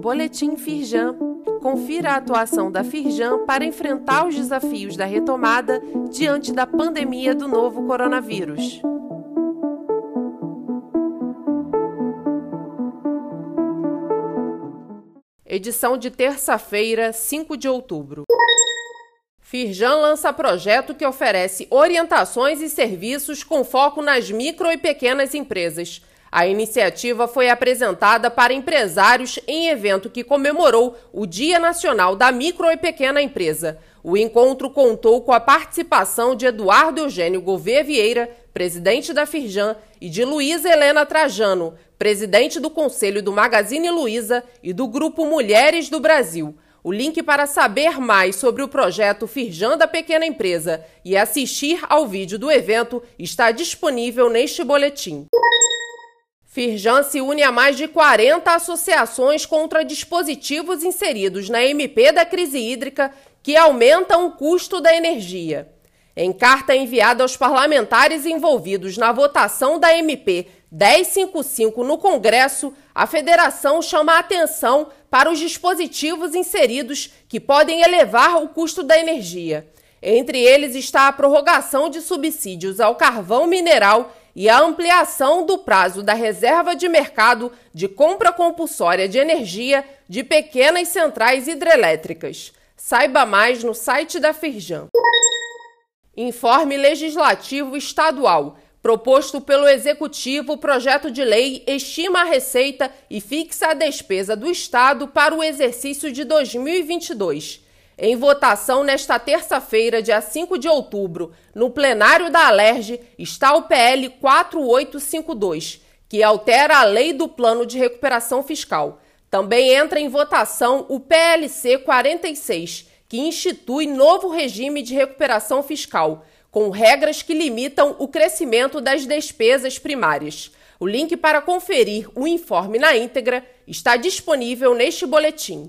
Boletim Firjan. Confira a atuação da Firjan para enfrentar os desafios da retomada diante da pandemia do novo coronavírus. Edição de terça-feira, 5 de outubro. Firjan lança projeto que oferece orientações e serviços com foco nas micro e pequenas empresas. A iniciativa foi apresentada para empresários em evento que comemorou o Dia Nacional da Micro e Pequena Empresa. O encontro contou com a participação de Eduardo Eugênio Gouveia Vieira, presidente da Firjan, e de Luísa Helena Trajano, presidente do Conselho do Magazine Luiza e do Grupo Mulheres do Brasil. O link para saber mais sobre o projeto Firjan da Pequena Empresa e assistir ao vídeo do evento está disponível neste boletim. Firjan se une a mais de 40 associações contra dispositivos inseridos na MP da crise hídrica que aumentam o custo da energia. Em carta enviada aos parlamentares envolvidos na votação da MP 1055 no Congresso, a federação chama a atenção para os dispositivos inseridos que podem elevar o custo da energia. Entre eles está a prorrogação de subsídios ao carvão mineral e a ampliação do prazo da reserva de mercado de compra compulsória de energia de pequenas centrais hidrelétricas. Saiba mais no site da Firjan. Informe Legislativo Estadual. Proposto pelo Executivo, o projeto de lei estima a receita e fixa a despesa do Estado para o exercício de 2022. Em votação nesta terça-feira, dia 5 de outubro, no plenário da Alerj, está o PL 4852, que altera a lei do Plano de Recuperação Fiscal. Também entra em votação o PLC 46, que institui novo regime de recuperação fiscal, com regras que limitam o crescimento das despesas primárias. O link para conferir o informe na íntegra está disponível neste boletim.